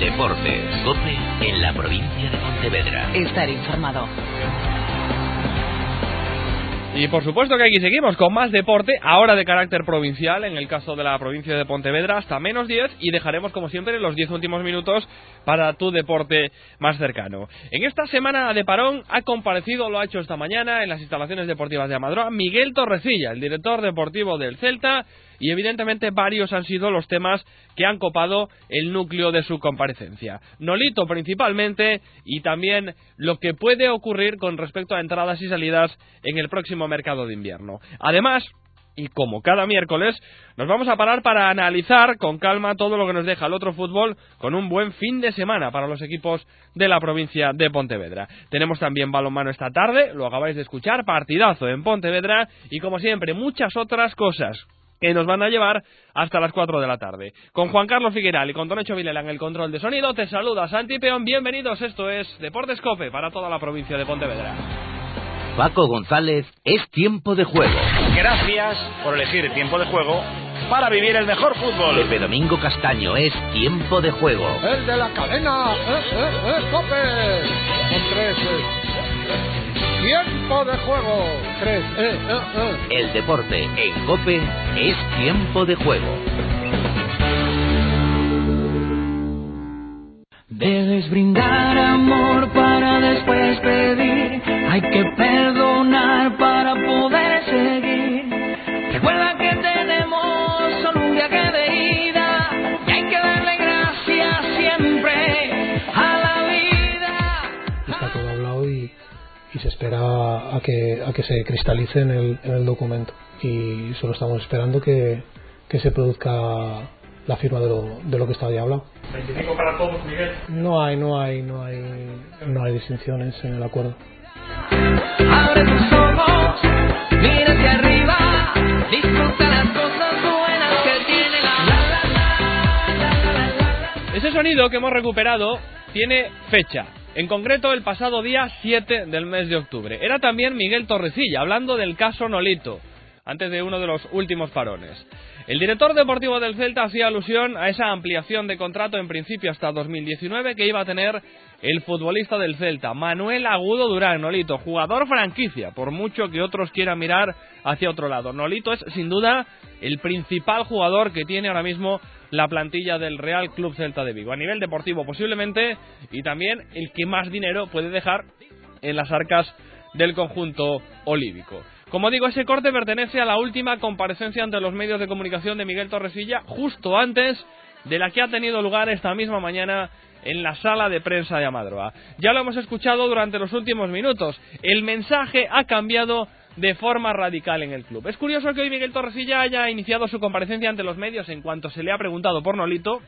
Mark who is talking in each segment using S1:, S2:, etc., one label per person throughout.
S1: Deportes, COPE en la provincia de Pontevedra.
S2: Estar informado.
S3: Y por supuesto que aquí seguimos con más deporte, ahora de carácter provincial, en el caso de la provincia de Pontevedra, hasta menos 10, y dejaremos como siempre los 10 últimos minutos para tu deporte más cercano. En esta semana de parón ha comparecido, lo ha hecho esta mañana en las instalaciones deportivas de Amadroa, Miguel Torrecilla, el director deportivo del Celta, y evidentemente varios han sido los temas que han copado el núcleo de su comparecencia. Nolito principalmente y también lo que puede ocurrir con respecto a entradas y salidas en el próximo mercado de invierno. Además, y como cada miércoles, nos vamos a parar para analizar con calma todo lo que nos deja el otro fútbol con un buen fin de semana para los equipos de la provincia de Pontevedra. Tenemos también balonmano esta tarde, lo acabáis de escuchar, partidazo en Pontevedra y como siempre muchas otras cosas que nos van a llevar hasta las 4 de la tarde. Con Juan Carlos Figueral y con Tonecho Vilela en el control de sonido, te saluda Santi Peón. Bienvenidos, esto es Deportes Cope para toda la provincia de Pontevedra.
S1: Paco González, es tiempo de juego.
S4: Gracias por elegir el tiempo de juego para vivir el mejor fútbol.
S1: Pepe Domingo Castaño, es tiempo de juego.
S5: El de la cadena, eh, eh, eh, Cope. Con tres, Tiempo de juego. Tres, eh, eh, eh.
S1: El deporte en Cope es tiempo de juego.
S6: Debes brindar a,
S7: que, a que se cristalice en el, en el documento. Y solo estamos esperando que, que se produzca la firma de lo, de lo que estaba ya hablado.
S3: ¿25 para todos, Miguel?
S7: No hay, no hay, no hay, no hay distinciones en el acuerdo.
S3: Ese sonido que hemos recuperado tiene fecha, en concreto, el pasado día 7 del mes de octubre. Era también Miguel Torrecilla, hablando del caso Nolito, antes de uno de los últimos parones. El director deportivo del Celta hacía alusión a esa ampliación de contrato en principio hasta 2019 que iba a tener el futbolista del Celta, Manuel Agudo Durán, Nolito, jugador franquicia, por mucho que otros quieran mirar hacia otro lado. Nolito es sin duda el principal jugador que tiene ahora mismo la plantilla del Real Club Celta de Vigo. A nivel deportivo posiblemente y también el que más dinero puede dejar en las arcas del conjunto olívico. Como digo, ese corte pertenece a la última comparecencia ante los medios de comunicación de Miguel Torresilla, justo antes de la que ha tenido lugar esta misma mañana en la sala de prensa de Amadroa. Ya lo hemos escuchado durante los últimos minutos. El mensaje ha cambiado de forma radical en el club. Es curioso que hoy Miguel Torresilla haya iniciado su comparecencia ante los medios en cuanto se le ha preguntado por Nolito,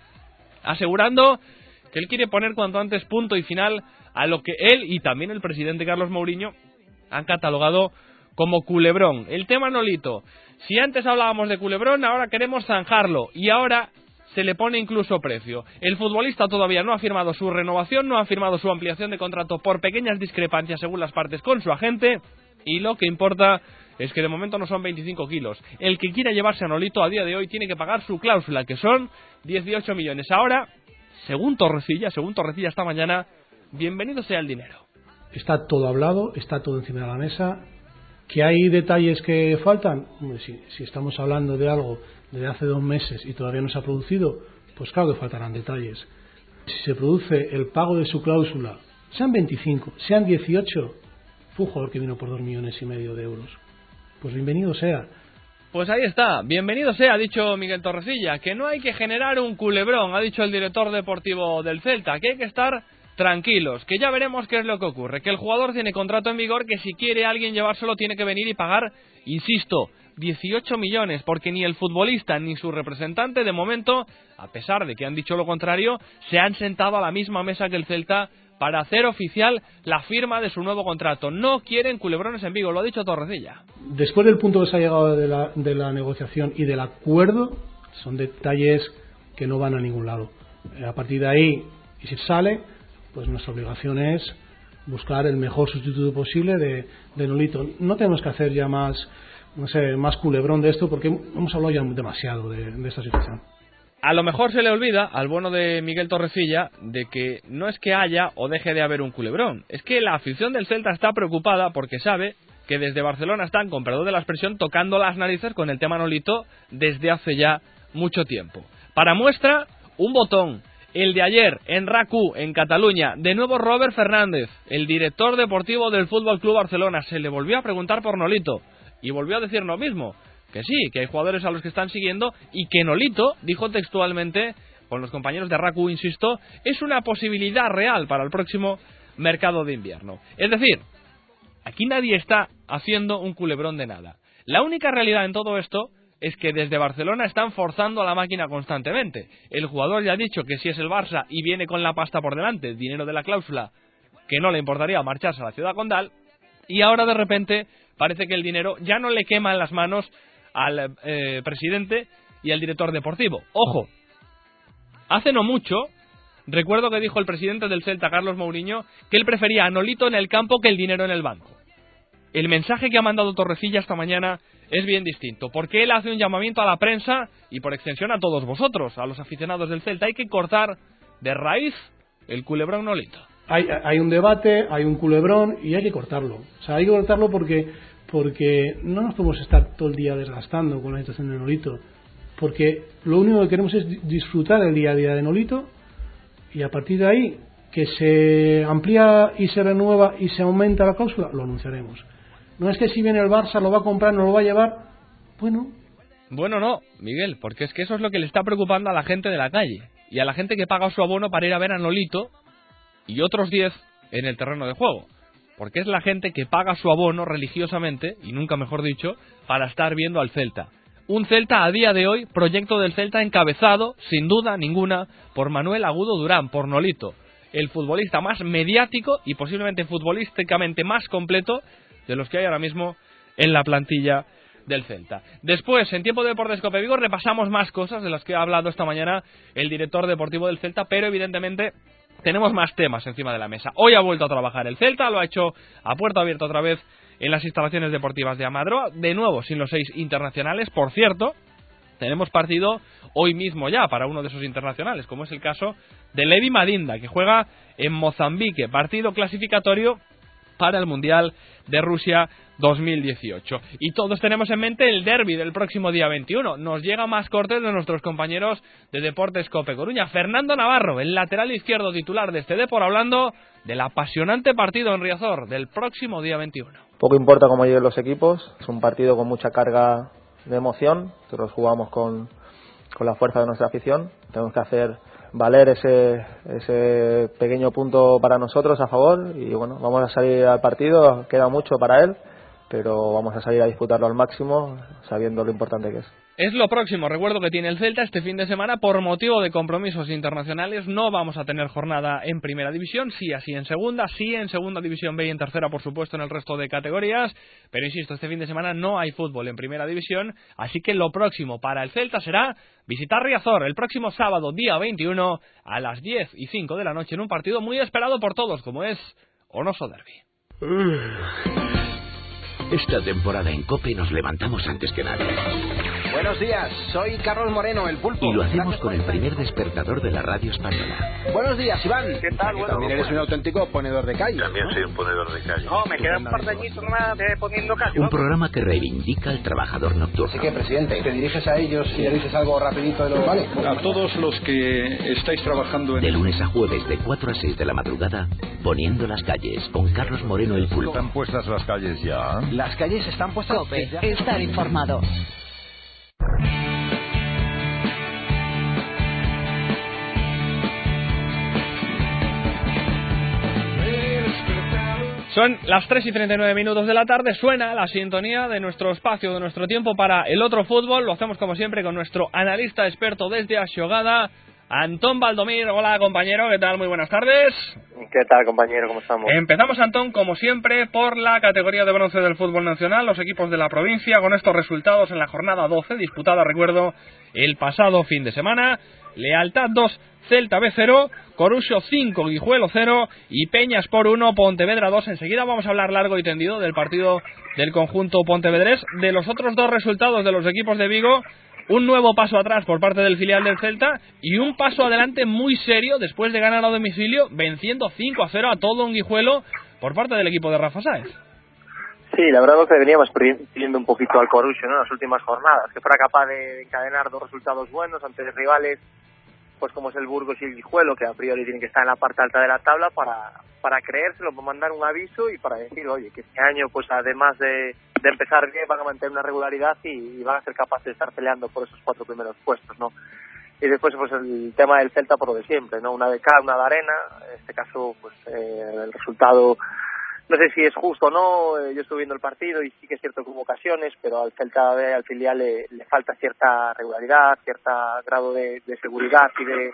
S3: asegurando que él quiere poner cuanto antes punto y final a lo que él y también el presidente Carlos Mourinho han catalogado como culebrón. El tema Nolito. Si antes hablábamos de culebrón, ahora queremos zanjarlo. Y ahora se le pone incluso precio. El futbolista todavía no ha firmado su renovación, no ha firmado su ampliación de contrato por pequeñas discrepancias según las partes con su agente. Y lo que importa es que de momento no son 25 kilos. El que quiera llevarse a Nolito a día de hoy tiene que pagar su cláusula, que son 18 millones. Ahora, según Torrecilla, según Torrecilla esta mañana, bienvenido sea el dinero.
S7: Está todo hablado, está todo encima de la mesa. ¿Que hay detalles que faltan? Si, si estamos hablando de algo desde hace dos meses y todavía no se ha producido, pues claro que faltarán detalles. Si se produce el pago de su cláusula, sean 25, sean 18, fue jugador que vino por dos millones y medio de euros. Pues bienvenido sea.
S3: Pues ahí está, bienvenido sea, ha dicho Miguel Torrecilla, que no hay que generar un culebrón, ha dicho el director deportivo del Celta, que hay que estar tranquilos, que ya veremos qué es lo que ocurre, que el jugador tiene contrato en vigor, que si quiere alguien llevárselo tiene que venir y pagar, insisto, 18 millones, porque ni el futbolista ni su representante de momento, a pesar de que han dicho lo contrario, se han sentado a la misma mesa que el Celta para hacer oficial la firma de su nuevo contrato. No quieren culebrones en Vigo, lo ha dicho Torrecilla.
S7: Después del punto que se ha llegado de la, de la negociación y del acuerdo, son detalles que no van a ningún lado. Eh, a partir de ahí, y si sale, pues nuestra obligación es buscar el mejor sustituto posible de, de Nolito. No tenemos que hacer ya más, no sé, más culebrón de esto porque hemos hablado ya demasiado de, de esta situación.
S3: A lo mejor se le olvida al bueno de Miguel Torrecilla de que no es que haya o deje de haber un culebrón, es que la afición del Celta está preocupada porque sabe que desde Barcelona están, con perdón de la expresión, tocando las narices con el tema Nolito desde hace ya mucho tiempo. Para muestra, un botón, el de ayer en RACU, en Cataluña, de nuevo Robert Fernández, el director deportivo del Fútbol Club Barcelona, se le volvió a preguntar por Nolito y volvió a decir lo mismo que sí, que hay jugadores a los que están siguiendo y que Nolito dijo textualmente, con los compañeros de Raku, insisto, es una posibilidad real para el próximo mercado de invierno. Es decir, aquí nadie está haciendo un culebrón de nada. La única realidad en todo esto es que desde Barcelona están forzando a la máquina constantemente. El jugador ya ha dicho que si es el Barça y viene con la pasta por delante, el dinero de la cláusula, que no le importaría marcharse a la ciudad condal, y ahora de repente parece que el dinero ya no le quema en las manos al eh, presidente y al director deportivo. Ojo, hace no mucho, recuerdo que dijo el presidente del Celta, Carlos Mourinho, que él prefería a Nolito en el campo que el dinero en el banco. El mensaje que ha mandado Torrecilla esta mañana es bien distinto, porque él hace un llamamiento a la prensa y por extensión a todos vosotros, a los aficionados del Celta. Hay que cortar de raíz el culebrón Nolito.
S7: Hay, hay un debate, hay un culebrón y hay que cortarlo. O sea, hay que cortarlo porque porque no nos podemos estar todo el día desgastando con la situación de Nolito, porque lo único que queremos es disfrutar el día a día de Nolito y a partir de ahí que se amplía y se renueva y se aumenta la cláusula, lo anunciaremos. No es que si viene el Barça lo va a comprar, no lo va a llevar, bueno.
S3: Bueno, no, Miguel, porque es que eso es lo que le está preocupando a la gente de la calle y a la gente que paga su abono para ir a ver a Nolito y otros 10 en el terreno de juego porque es la gente que paga su abono religiosamente, y nunca mejor dicho, para estar viendo al Celta. Un Celta a día de hoy, proyecto del Celta encabezado, sin duda ninguna, por Manuel Agudo Durán, por Nolito, el futbolista más mediático y posiblemente futbolísticamente más completo de los que hay ahora mismo en la plantilla del Celta. Después, en tiempo de Deportes Cope Vigo, repasamos más cosas de las que ha hablado esta mañana el director deportivo del Celta, pero evidentemente tenemos más temas encima de la mesa. Hoy ha vuelto a trabajar el Celta, lo ha hecho a puerta abierta otra vez en las instalaciones deportivas de Amadroa, de nuevo sin los seis internacionales, por cierto, tenemos partido hoy mismo ya para uno de esos internacionales, como es el caso de Levi Madinda, que juega en Mozambique, partido clasificatorio para el Mundial de Rusia 2018. Y todos tenemos en mente el derby del próximo día 21. Nos llega más cortes de nuestros compañeros de Deportes Cope Coruña. Fernando Navarro, el lateral izquierdo titular de este Depor, hablando del apasionante partido en Riazor del próximo día 21.
S2: Poco importa cómo lleguen los equipos, es un partido con mucha carga de emoción. Nosotros jugamos con, con la fuerza de nuestra afición. Tenemos que hacer valer ese, ese pequeño punto para nosotros a favor. Y bueno, vamos a salir al partido, queda mucho para él pero vamos a salir a disputarlo al máximo sabiendo lo importante que es.
S3: Es lo próximo, recuerdo que tiene el Celta este fin de semana por motivo de compromisos internacionales. No vamos a tener jornada en primera división, sí así en segunda, sí en segunda división B y en tercera, por supuesto, en el resto de categorías. Pero insisto, este fin de semana no hay fútbol en primera división, así que lo próximo para el Celta será visitar Riazor el próximo sábado, día 21, a las 10 y 5 de la noche, en un partido muy esperado por todos, como es Onoso Derby.
S1: Esta temporada en COPE nos levantamos antes que nadie.
S8: Buenos días, soy Carlos Moreno, el pulpo.
S1: Y lo hacemos con el primer despertador de la radio española.
S8: Buenos días, Iván.
S9: ¿Qué tal? Bueno,
S8: También eres un auténtico ponedor de calle.
S9: También soy un ponedor de calle. No, me quedan un par de añitos más de poniendo calle.
S1: Un programa que reivindica al trabajador nocturno.
S8: Así que, presidente, te diriges a ellos y le dices algo rapidito de lo vale.
S10: A todos los que estáis trabajando en...
S1: De lunes a jueves, de 4 a 6 de la madrugada, poniendo las calles, con Carlos Moreno el pulpo.
S11: ¿Están puestas las calles ya?
S8: Las calles están puestas...
S12: Cope, estar informado.
S3: Son las 3 y 39 minutos de la tarde, suena la sintonía de nuestro espacio, de nuestro tiempo para el otro fútbol. Lo hacemos como siempre con nuestro analista experto desde Asiogada, Antón Valdomir. Hola compañero, ¿qué tal? Muy buenas tardes.
S11: ¿Qué tal compañero? ¿Cómo estamos?
S3: Empezamos Antón, como siempre, por la categoría de bronce del fútbol nacional, los equipos de la provincia, con estos resultados en la jornada 12, disputada, recuerdo, el pasado fin de semana. Lealtad 2, Celta B 0, Corusio 5, Guijuelo 0 y Peñas por 1, Pontevedra 2. Enseguida vamos a hablar largo y tendido del partido del conjunto pontevedrés. De los otros dos resultados de los equipos de Vigo, un nuevo paso atrás por parte del filial del Celta y un paso adelante muy serio después de ganar a domicilio, venciendo 5 a 0 a todo un Guijuelo por parte del equipo de Rafa Sáez.
S11: Sí, la verdad es que veníamos pidiendo un poquito al Corusio ¿no? en las últimas jornadas, que fuera capaz de encadenar dos resultados buenos ante rivales pues como es el Burgos y el Guijuelo, que a priori tienen que estar en la parte alta de la tabla, para, para creérselo, para mandar un aviso y para decir, oye, que este año, pues además de, empezar bien, van a mantener una regularidad y, van a ser capaces de estar peleando por esos cuatro primeros puestos, ¿no? Y después, pues el tema del Celta por lo de siempre, ¿no? Una de cal, una de arena, en este caso, pues eh, el resultado no sé si es justo o no, eh, yo estoy viendo el partido y sí que es cierto que hubo ocasiones, pero al Celta B, al filial le, le falta cierta regularidad, cierto grado de seguridad y de,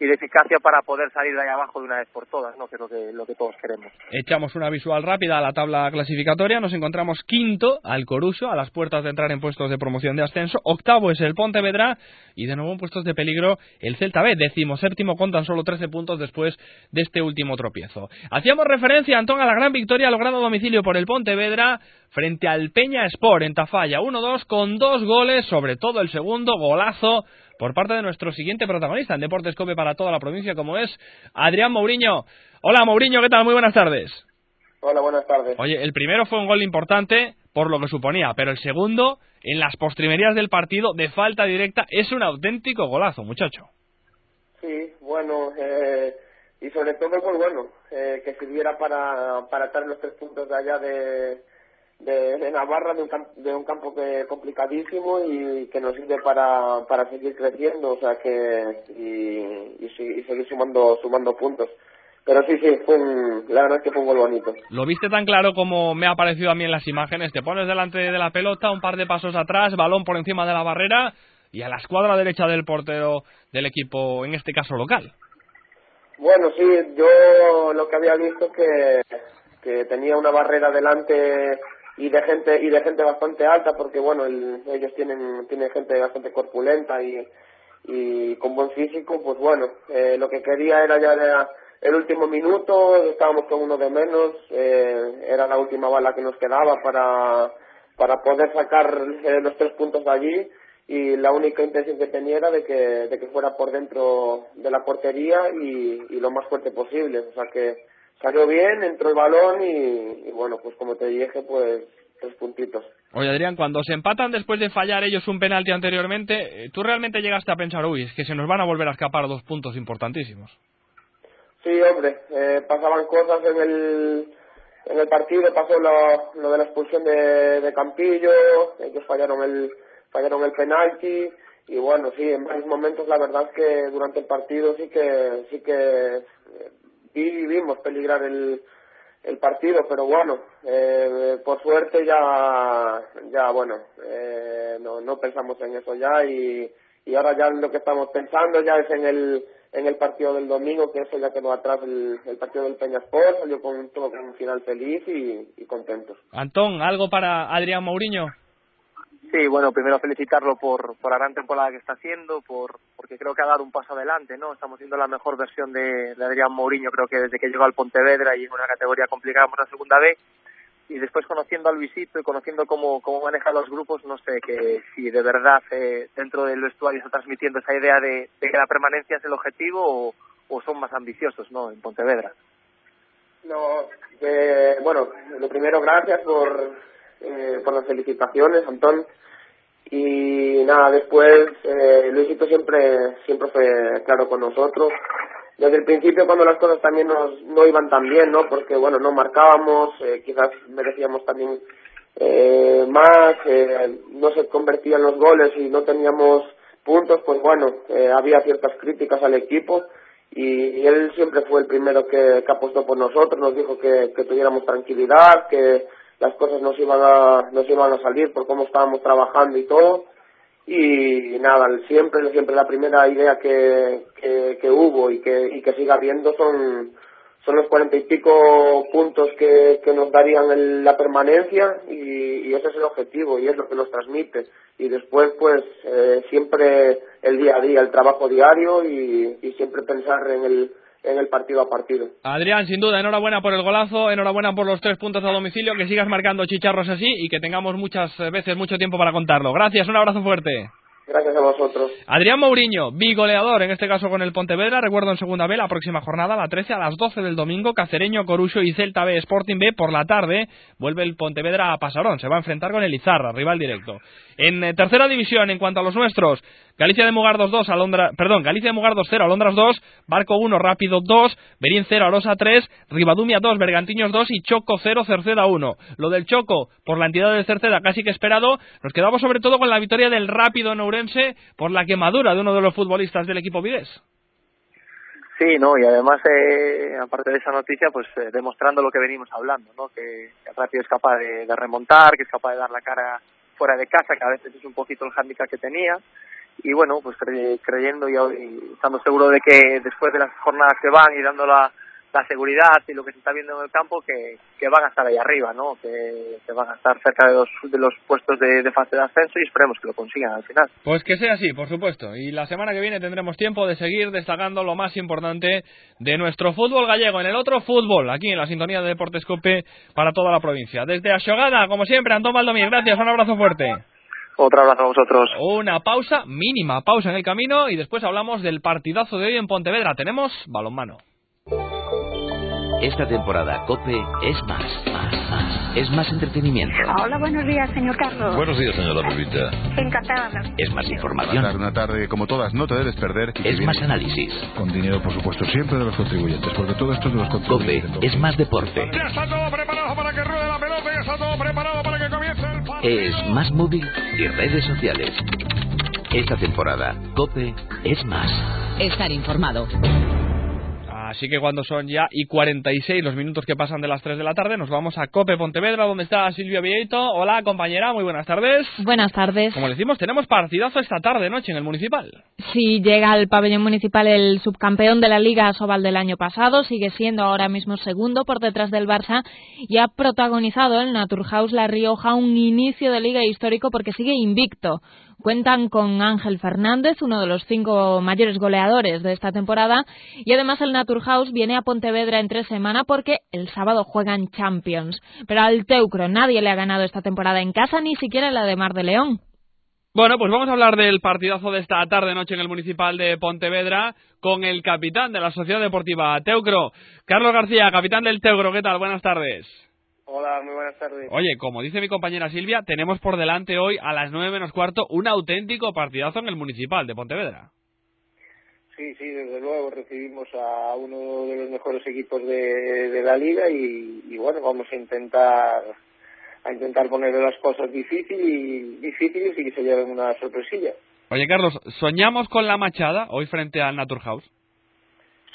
S11: y de eficacia para poder salir de ahí abajo de una vez por todas, ¿no? que es lo que, lo que todos queremos.
S3: Echamos una visual rápida a la tabla clasificatoria, nos encontramos quinto al Coruso, a las puertas de entrar en puestos de promoción de ascenso, octavo es el Pontevedra y de nuevo en puestos de peligro el Celta B, décimo séptimo con tan solo 13 puntos después de este último tropiezo. Hacíamos referencia, Antón, a la gran victoria lograda a domicilio por el Pontevedra frente al Peña Sport en Tafalla, 1-2 con dos goles, sobre todo el segundo golazo por parte de nuestro siguiente protagonista en Deportes Cope para toda la provincia, como es Adrián Mourinho. Hola Mourinho, ¿qué tal? Muy buenas tardes.
S12: Hola, buenas tardes.
S3: Oye, el primero fue un gol importante por lo que suponía, pero el segundo, en las postrimerías del partido, de falta directa, es un auténtico golazo, muchacho.
S12: Sí, bueno, eh, y sobre todo muy bueno, eh, que sirviera para, para estar los tres puntos de allá de, de, Navarra, de un, de un campo que complicadísimo y que nos sirve para, para seguir creciendo, o sea que y, y, seguir sumando sumando puntos. Pero sí, sí, fue la verdad es que fue un gol bonito.
S3: ¿Lo viste tan claro como me ha parecido a mí en las imágenes? Te pones delante de la pelota, un par de pasos atrás, balón por encima de la barrera y a la escuadra derecha del portero del equipo, en este caso local.
S12: Bueno, sí, yo lo que había visto que, que tenía una barrera delante y de gente y de gente bastante alta porque bueno ellos tienen tienen gente bastante corpulenta y y con buen físico pues bueno eh, lo que quería era ya el último minuto estábamos con uno de menos eh, era la última bala que nos quedaba para para poder sacar eh, los tres puntos de allí y la única intención que tenía era de que de que fuera por dentro de la portería y, y lo más fuerte posible o sea que salió bien, entró el balón y, bueno, pues como te dije, pues tres puntitos.
S3: Oye, Adrián, cuando se empatan después de fallar ellos un penalti anteriormente, eh, ¿tú realmente llegaste a pensar, uy, es que se nos van a volver a escapar dos puntos importantísimos?
S12: Sí, hombre, eh, pasaban cosas en el, en el partido, pasó lo, lo de la expulsión de, de Campillo, ellos fallaron el, fallaron el penalti, y bueno, sí, en varios momentos la verdad es que durante el partido sí que, sí que y vimos peligrar el, el partido, pero bueno, eh, por suerte ya, ya bueno, eh, no, no pensamos en eso ya y, y ahora ya lo que estamos pensando ya es en el, en el partido del domingo, que eso ya quedó atrás el, partido del Peñasport, salió con, con un final feliz y, y contentos.
S3: Antón, ¿algo para Adrián Mourinho?
S11: Sí, bueno, primero felicitarlo por, por la gran temporada que está haciendo, por, porque creo que ha dado un paso adelante, ¿no? Estamos viendo la mejor versión de, Adrián Mourinho, creo que desde que llegó al Pontevedra y en una categoría complicada como la segunda B. Y después conociendo a Luisito y conociendo cómo, cómo maneja los grupos, no sé que si de verdad eh, dentro del vestuario está transmitiendo esa idea de, que la permanencia es el objetivo o, o son más ambiciosos, ¿no? En Pontevedra.
S12: No, eh, bueno, lo primero, gracias por, eh, por las felicitaciones, Antón. Y nada, después eh, Luisito siempre, siempre fue claro con nosotros. Desde el principio cuando las cosas también nos, no iban tan bien, ¿no? Porque bueno, no marcábamos, eh, quizás merecíamos también eh, más, eh, no se convertían los goles y no teníamos puntos, pues bueno, eh, había ciertas críticas al equipo y, él siempre fue el primero que, que, apostó por nosotros, nos dijo que, que tuviéramos tranquilidad, que las cosas nos iban a, nos iban a salir por cómo estábamos trabajando y todo y nada, siempre, siempre la primera idea que, que, que hubo y que, y que siga habiendo son, son los cuarenta y pico puntos que, que nos darían la permanencia y, y, ese es el objetivo y es lo que nos transmite. Y después, pues, eh, siempre el día a día, el trabajo diario y, y siempre pensar en el, en el partido a partido.
S3: Adrián, sin duda, enhorabuena por el golazo, enhorabuena por los tres puntos a domicilio, que sigas marcando chicharros así y que tengamos muchas veces mucho tiempo para contarlo. Gracias, un abrazo fuerte.
S12: Gracias a vosotros.
S3: Adrián Mourinho, bigoleador, en este caso con el Pontevedra. Recuerdo en segunda B, la próxima jornada, la 13 a las 12 del domingo, Cacereño, Corucho y Celta B, Sporting B. Por la tarde, vuelve el Pontevedra a Pasarón. Se va a enfrentar con el Izarra, rival directo. En eh, tercera división, en cuanto a los nuestros, Galicia de Mugardos 2, Alondra, perdón, Galicia de Mugardos 0, Alondras 2, Barco 1, Rápido 2, Berín 0, Arosa 3, Ribadumia 2, Bergantiños 2 y Choco 0, Cerceda 1. Lo del Choco, por la entidad de Cerceda casi que esperado, nos quedamos sobre todo con la victoria del Rápido Nourense por la quemadura de uno de los futbolistas del equipo Vides.
S11: Sí, no, y además, eh, aparte de esa noticia, pues eh, demostrando lo que venimos hablando, ¿no? Que, el Rápido es capaz de, de remontar, que es capaz de dar la cara fuera de casa, que a veces es un poquito el hándicap que tenía, y bueno, pues creyendo y, estando seguro de que después de las jornadas que van y dando la, la seguridad y lo que se está viendo en el campo que, que van a estar ahí arriba, ¿no? Que, que van a estar cerca de los, de los puestos de, fase de ascenso y esperemos que lo consigan al final.
S3: Pues que sea así, por supuesto. Y la semana que viene tendremos tiempo de seguir destacando lo más importante de nuestro fútbol gallego en el otro fútbol, aquí en la sintonía de Deportes Cope para toda la provincia. Desde Ashogada, como siempre, Antón Valdomir, gracias, un abrazo fuerte.
S11: Otro abrazo a vosotros.
S3: Una pausa, mínima pausa en el camino y después hablamos del partidazo de hoy en Pontevedra. Tenemos balonmano.
S1: Esta temporada COPE es más, más, más. Es más entretenimiento.
S13: Hola, buenos días, señor Carlos.
S14: Buenos días, señora Pepita.
S13: Encantada.
S1: Es más información.
S14: Una tarde, una tarde, como todas, no te debes perder.
S1: Es más análisis.
S14: Con dinero, por supuesto, siempre de los contribuyentes, porque todo esto es de los contribuyentes.
S1: COPE es más deporte.
S15: Ya está todo preparado para que ruede la pelota, ya está todo preparado para
S1: Es más móvil y redes sociales. Esta temporada, COPE es más.
S16: Estar informado.
S3: Así que cuando son ya y 46 los minutos que pasan de las 3 de la tarde, nos vamos a Cope Pontevedra, donde está Silvia Vieito. Hola, compañera, muy buenas tardes.
S17: Buenas tardes.
S3: Como decimos, tenemos partidazo esta tarde, noche, en el Municipal.
S17: Sí, llega al pabellón municipal el subcampeón de la Liga Sobal del año pasado, sigue siendo ahora mismo segundo por detrás del Barça y ha protagonizado el Naturhaus La Rioja un inicio de liga histórico porque sigue invicto. Cuentan con Ángel Fernández, uno de los cinco mayores goleadores de esta temporada, y además el Naturhaus viene a Pontevedra en tres semanas porque el sábado juegan Champions. Pero al Teucro nadie le ha ganado esta temporada en casa, ni siquiera la de Mar de León.
S3: Bueno, pues vamos a hablar del partidazo de esta tarde-noche en el Municipal de Pontevedra con el capitán de la Sociedad Deportiva Teucro, Carlos García, capitán del Teucro. ¿Qué tal? Buenas tardes.
S18: Hola, muy buenas tardes.
S3: Oye, como dice mi compañera Silvia, tenemos por delante hoy a las nueve menos cuarto un auténtico partidazo en el Municipal de Pontevedra.
S18: Sí, sí, desde luego recibimos a uno de los mejores equipos de, de la liga y, y, bueno, vamos a intentar a intentar ponerle las cosas difíciles y, difíciles y que se lleven una sorpresilla.
S3: Oye, Carlos, ¿soñamos con la machada hoy frente al Naturhaus?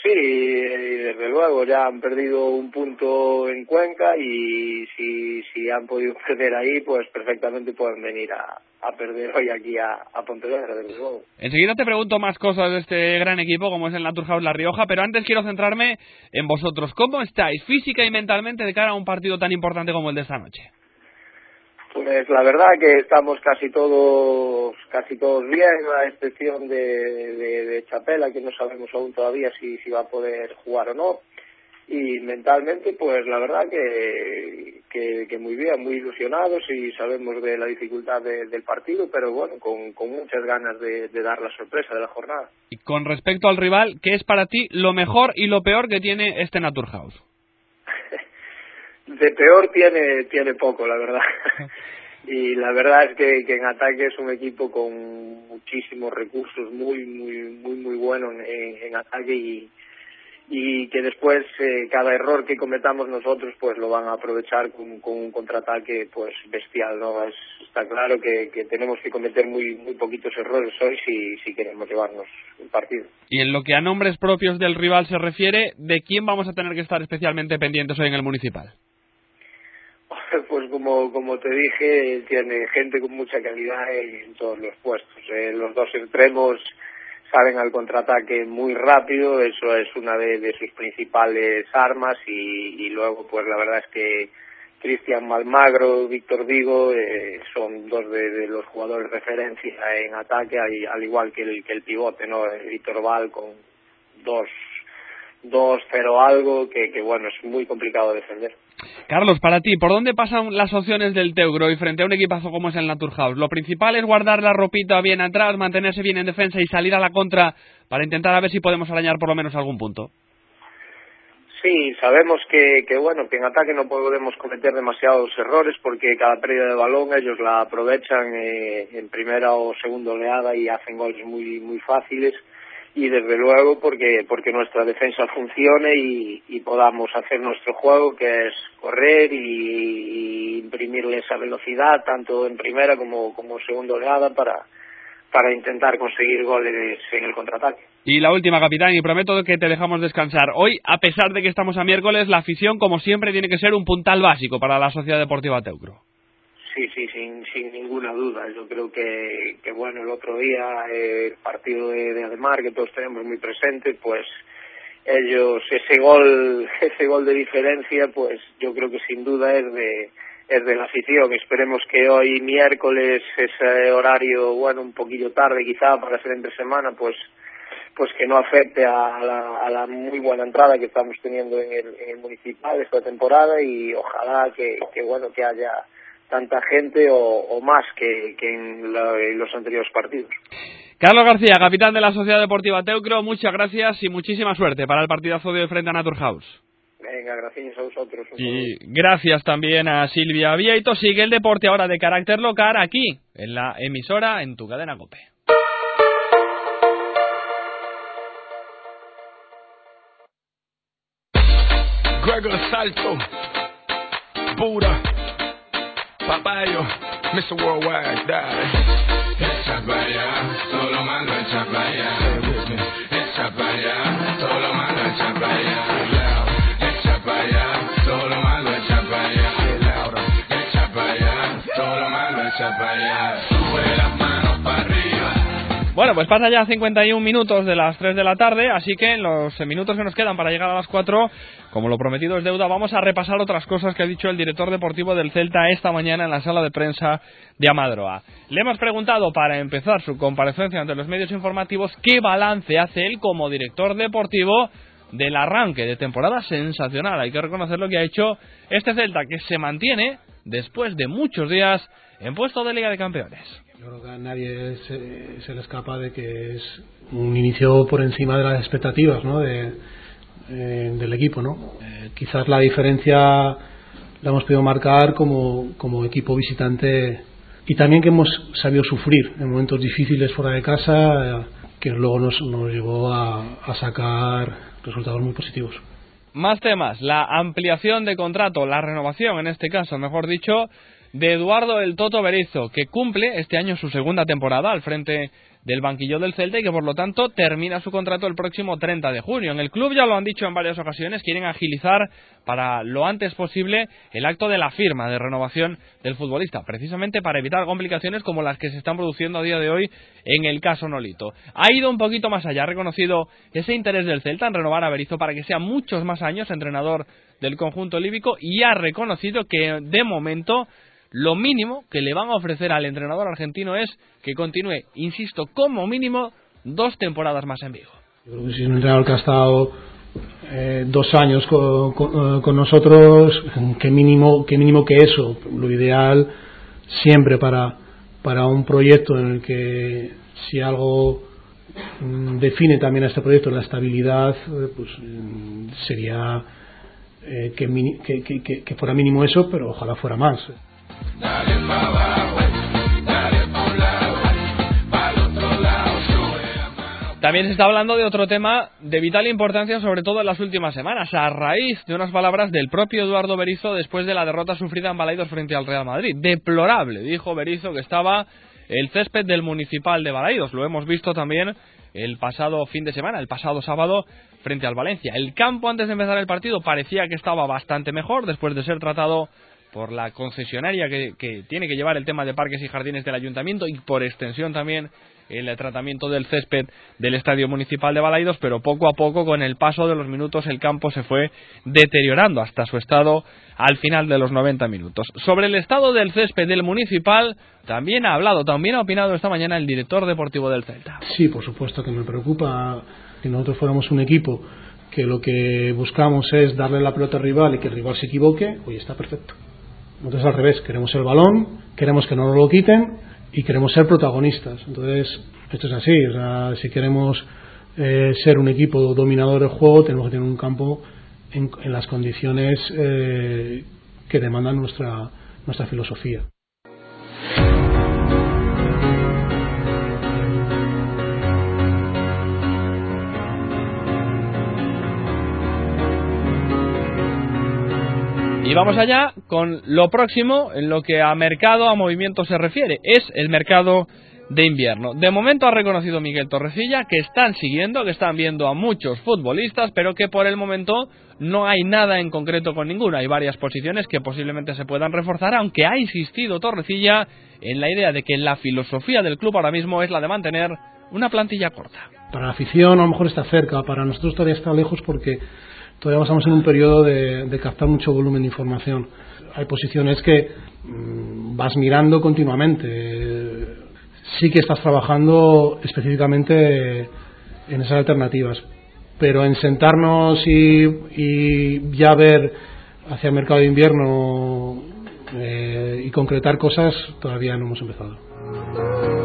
S18: Sí, desde luego, ya han perdido un punto en Cuenca y si, si han podido perder ahí, pues perfectamente pueden venir a, a perder hoy aquí a, a Pontevedra, desde luego.
S3: Enseguida te pregunto más cosas de este gran equipo como es el Naturhaus La Rioja, pero antes quiero centrarme en vosotros. ¿Cómo estáis física y mentalmente de cara a un partido tan importante como el de esta noche?
S18: Pues la verdad que estamos casi todos casi todos bien, a excepción de, de, Chapela, que no sabemos aún todavía si, si va a poder jugar o no. Y mentalmente, pues la verdad que, que, muy bien, muy ilusionados y sabemos de la dificultad de, del partido, pero bueno, con, con muchas ganas de, de dar la sorpresa de la jornada.
S3: Y con respecto al rival, ¿qué es para ti lo mejor y lo peor que tiene este Naturhaus?
S18: De peor tiene tiene poco la verdad. Y la verdad es que, que en ataque es un equipo con muchísimos recursos muy muy muy muy bueno en, en ataque y y que después eh, cada error que cometamos nosotros pues lo van a aprovechar con, con un contraataque pues bestial no es, está claro que, que, tenemos que cometer muy muy poquitos errores hoy si, si queremos llevarnos el partido.
S3: Y en lo que a nombres propios del rival se refiere de quién vamos a tener que estar especialmente pendientes hoy en el municipal
S18: pues como como te dije tiene gente con mucha calidad en todos los puestos eh, los dos extremos salen al contraataque muy rápido, eso es una de, sus principales armas y, luego pues la verdad es que Cristian Malmagro, Víctor Vigo eh, son dos de, los jugadores referencia en ataque al, igual que el, que el pivote, ¿no? Eh, Víctor Val con dos, dos cero algo que, que bueno es muy complicado defender.
S3: Carlos, para ti, ¿por dónde pasan las opciones del Teugro y frente a un equipazo como es el Naturhaus? Lo principal es guardar la ropita bien atrás, mantenerse bien en defensa y salir a la contra para intentar a ver si podemos arañar por lo menos algún punto.
S18: Sí, sabemos que, que bueno, que en ataque no podemos cometer demasiados errores porque cada pérdida de balón ellos la aprovechan eh, en primera o segunda oleada y hacen goles muy muy fáciles y desde luego porque porque nuestra defensa funcione y, podamos hacer nuestro juego que es correr y, y, imprimirle esa velocidad tanto en primera como como segunda oleada para para intentar conseguir goles en el contraataque.
S3: Y la última, capitán, y prometo que te dejamos descansar. Hoy, a pesar de que estamos a miércoles, la afición, como siempre, tiene que ser un puntal básico para la Sociedad Deportiva Teucro.
S18: Sí, sí, sin, sin ninguna duda. Yo creo que, que bueno, el otro día eh, el partido de, de Ademar, que todos tenemos muy presente, pues ellos, ese gol, ese gol de diferencia, pues yo creo que sin duda es de, es de la afición. Esperemos que hoy miércoles, ese horario, bueno, un poquillo tarde quizá para ser entre semana, pues pues que no afecte a la, muy buena entrada que estamos teniendo en el, en el municipal esta temporada y ojalá que bueno que haya tanta gente o, más que, en, los anteriores partidos.
S3: Carlos García, capitán de la Sociedad Deportiva Teucro, muchas gracias y muchísima suerte para el partidazo de frente a Naturhaus.
S18: Venga, gracias a vosotros.
S3: Y gracias también a Silvia Vieito. Sigue el deporte ahora de carácter local aquí, en la emisora, en tu cadena COPE.
S16: Gregor Salto, pura Papayo, Mr. Worldwide, dale. Echa para allá, solo mando echa para allá. Echa para allá, solo mando echa para allá. Echa para allá, solo mando echa para allá. Echa para allá, solo mando echa para
S3: Bueno, pues pasa ya 51 minutos de las 3 de la tarde, así que en los minutos que nos quedan para llegar a las 4, como lo prometido es deuda, vamos a repasar otras cosas que ha dicho el director deportivo del Celta esta mañana en la sala de prensa de Amadroa. Le hemos preguntado para empezar su comparecencia ante los medios informativos qué balance hace él como director deportivo del arranque de temporada sensacional. Hay que reconocer lo que ha hecho este Celta, que se mantiene después de muchos días en puesto de Liga de Campeones.
S7: Yo creo que a nadie se, le escapa de que es un inicio por encima de las expectativas ¿no? de, eh, del equipo. ¿no? Eh, quizás la diferencia la hemos podido marcar como, como equipo visitante y también que hemos sabido sufrir en momentos difíciles fuera de casa, eh, que luego nos, nos llevó a sacar resultados muy positivos.
S3: Más temas, la ampliación de contrato, la renovación en este caso, mejor dicho, de Eduardo el Toto Berizo, que cumple este año su segunda temporada al frente del banquillo del Celta y que por lo tanto termina su contrato el próximo 30 de junio. En el club ya lo han dicho en varias ocasiones, quieren agilizar para lo antes posible el acto de la firma de renovación del futbolista, precisamente para evitar complicaciones como las que se están produciendo a día de hoy en el caso Nolito. Ha ido un poquito más allá, ha reconocido ese interés del Celta en renovar a Berizzo para que sea muchos más años entrenador del conjunto líbico y ha reconocido que de momento lo mínimo que le van a ofrecer al entrenador argentino es que continúe, insisto, como mínimo dos temporadas más en Vigo.
S7: Yo creo que si un entrenador que ha estado eh, dos años con, con, nosotros, qué mínimo, qué mínimo que eso. Lo ideal siempre para, para un proyecto en el que si algo mm, define también a este proyecto la estabilidad, eh, pues mm, sería eh, que, que, que, que fuera mínimo eso, pero ojalá fuera más.
S3: También se está hablando de otro tema de vital importancia, sobre todo en las últimas semanas, a raíz de unas palabras del propio Eduardo Berizo después de la derrota sufrida en Balaidos frente al Real Madrid. Deplorable, dijo Berizo, que estaba el césped del Municipal de Balaidos. Lo hemos visto también el pasado fin de semana, el pasado sábado, frente al Valencia. El campo antes de empezar el partido parecía que estaba bastante mejor después de ser tratado por la concesionaria que, tiene que llevar el tema de parques y jardines del ayuntamiento y por extensión también el tratamiento del césped del Estadio Municipal de Balaidos, pero poco a poco, con el paso de los minutos, el campo se fue deteriorando hasta su estado al final de los 90 minutos. Sobre el estado del césped del Municipal, también ha hablado, también ha opinado esta mañana el director deportivo del Celta.
S7: Sí, por supuesto que me preocupa que nosotros fuéramos un equipo que lo que buscamos es darle la pelota al rival y que el rival se equivoque, hoy está perfecto. Nosotros al revés, queremos el balón, queremos que no nos lo quiten y queremos ser protagonistas. Entonces, esto es así. O sea, si queremos eh, ser un equipo dominador del juego, tenemos que tener un campo en, las condiciones eh, que demandan nuestra, nuestra filosofía.
S3: Y vamos allá con lo próximo en lo que a mercado, a movimiento se refiere. Es el mercado de invierno. De momento ha reconocido Miguel Torrecilla que están siguiendo, que están viendo a muchos futbolistas, pero que por el momento no hay nada en concreto con ninguno. Hay varias posiciones que posiblemente se puedan reforzar, aunque ha insistido Torrecilla en la idea de que la filosofía del club ahora mismo es la de mantener una plantilla corta.
S7: Para la afición a lo mejor está cerca, para nosotros todavía está lejos porque todavía estamos en un periodo de, captar mucho volumen de información. Hay posiciones que mmm, vas mirando continuamente. Sí que estás trabajando específicamente en esas alternativas, pero en sentarnos y, y ya ver hacia el mercado de invierno eh, y concretar cosas todavía no hemos empezado.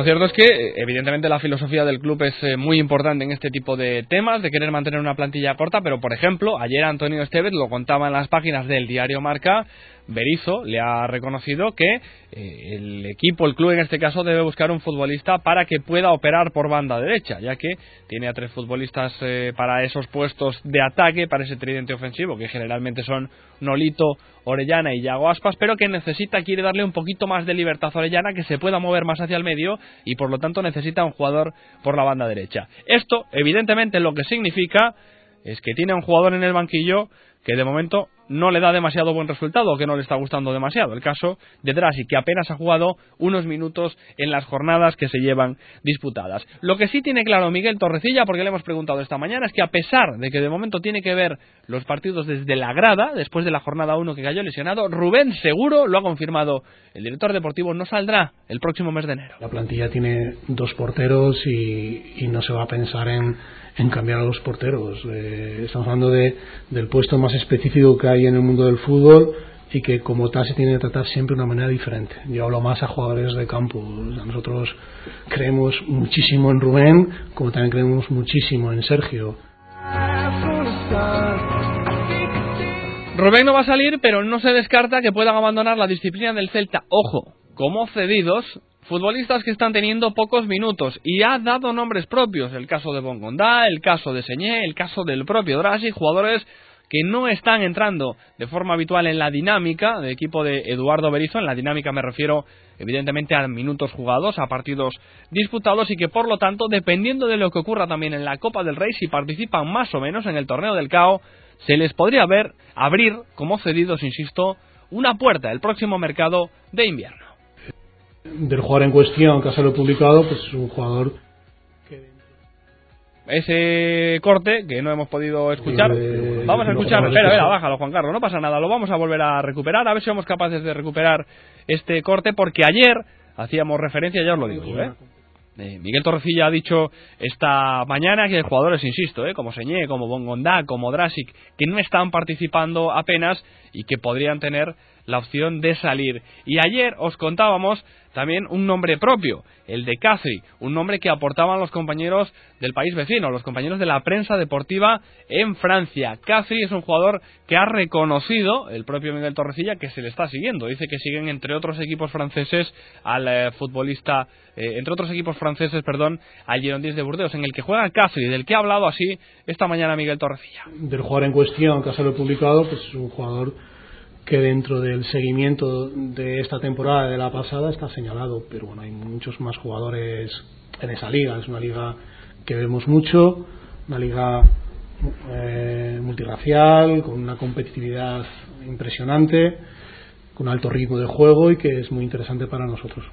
S3: Lo cierto es que, evidentemente, la filosofía del club es eh, muy importante en este tipo de temas, de querer mantener una plantilla corta, pero, por ejemplo, ayer Antonio Estevez lo contaba en las páginas del diario Marca, Berizo le ha reconocido que eh, el equipo, el club en este caso, debe buscar un futbolista para que pueda operar por banda derecha, ya que tiene a tres futbolistas eh, para esos puestos de ataque, para ese tridente ofensivo, que generalmente son Nolito, Orellana y Yago Aspas, pero que necesita, quiere darle un poquito más de libertad a Orellana, que se pueda mover más hacia el medio y por lo tanto necesita un jugador por la banda derecha. Esto, evidentemente, lo que significa es que tiene un jugador en el banquillo que de momento no le da demasiado buen resultado o que no le está gustando demasiado. El caso de Drasi, que apenas ha jugado unos minutos en las jornadas que se llevan disputadas. Lo que sí tiene claro Miguel Torrecilla, porque le hemos preguntado esta mañana, es que a pesar de que de momento tiene que ver los partidos desde la grada, después de la jornada 1 que cayó lesionado, Rubén seguro, lo ha confirmado el director deportivo, no saldrá el próximo mes de enero.
S7: La plantilla tiene dos porteros y, y no se va a pensar en en cambiar a los porteros. Eh, estamos hablando de, del puesto más específico que hay en el mundo del fútbol y que como tal se tiene que tratar siempre de una manera diferente. Yo hablo más a jugadores de campo. Nosotros creemos muchísimo en Rubén, como también creemos muchísimo en Sergio.
S3: Rubén no va a salir, pero no se descarta que puedan abandonar la disciplina del Celta. Ojo, como cedidos, futbolistas que están teniendo pocos minutos y ha dado nombres propios, el caso de Bongondá, el caso de Señé, el caso del propio Draghi, jugadores que no están entrando de forma habitual en la dinámica del equipo de Eduardo Berizzo, en la dinámica me refiero evidentemente a minutos jugados, a partidos disputados y que por lo tanto, dependiendo de lo que ocurra también en la Copa del Rey, si participan más o menos en el torneo del CAO, se les podría ver abrir como cedidos, insisto, una puerta el próximo mercado de invierno.
S7: Del jugador en cuestión que ha publicado, pues es un jugador
S3: ese corte que no hemos podido escuchar. Eh, vamos a escuchar, espera, espera, bájalo Juan Carlos, no pasa nada, lo vamos a volver a recuperar, a ver si somos capaces de recuperar este corte, porque ayer hacíamos referencia, ya os lo digo, ¿eh? Eh, Miguel Torrecilla ha dicho esta mañana que hay jugadores, insisto, ¿eh? como Señé, como Bongondá, como Drasic, que no están participando apenas y que podrían tener la opción de salir. Y ayer os contábamos también un nombre propio, el de Cathy, un nombre que aportaban los compañeros del país vecino, los compañeros de la prensa deportiva en Francia. Cathy es un jugador que ha reconocido el propio Miguel Torrecilla que se le está siguiendo. Dice que siguen entre otros equipos franceses al eh, futbolista, eh, entre otros equipos franceses, perdón, al Girondins de Burdeos, en el que juega Cathy, del que ha hablado así esta mañana Miguel Torrecilla.
S7: Del jugador en cuestión, que ha sido publicado, pues es un jugador que dentro del seguimiento de esta temporada de la pasada está señalado, pero bueno, hay muchos más jugadores en esa liga, es una liga que vemos mucho, una liga eh, multirracial, con una competitividad impresionante, con alto ritmo de juego y que es muy interesante para nosotros.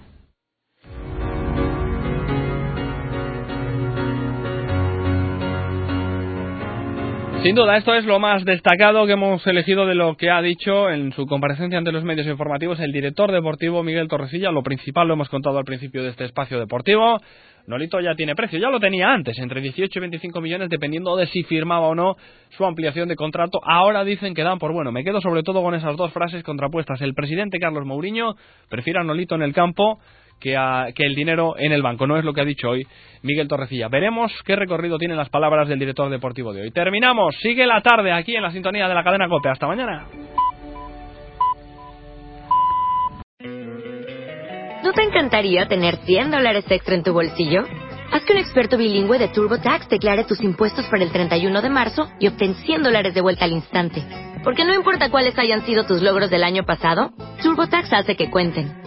S3: Sin duda, esto es lo más destacado que hemos elegido de lo que ha dicho en su comparecencia ante los medios informativos el director deportivo Miguel Torrecilla. Lo principal lo hemos contado al principio de este espacio deportivo. Nolito ya tiene precio, ya lo tenía antes, entre 18 y 25 millones, dependiendo de si firmaba o no su ampliación de contrato. Ahora dicen que dan por bueno. Me quedo sobre todo con esas dos frases contrapuestas. El presidente Carlos Mourinho prefiere a Nolito en el campo que, que, el dinero en el banco. No es lo que ha dicho hoy Miguel Torrecilla. Veremos qué recorrido tienen las palabras del director deportivo de hoy. Terminamos. Sigue la tarde aquí en la sintonía de la cadena COPE. Hasta mañana.
S19: ¿No te encantaría tener 100 dólares extra en tu bolsillo? Haz que un experto bilingüe de TurboTax declare tus impuestos para el 31 de marzo y obtén 100 dólares de vuelta al instante. Porque no importa cuáles hayan sido tus logros del año pasado, TurboTax hace que cuenten.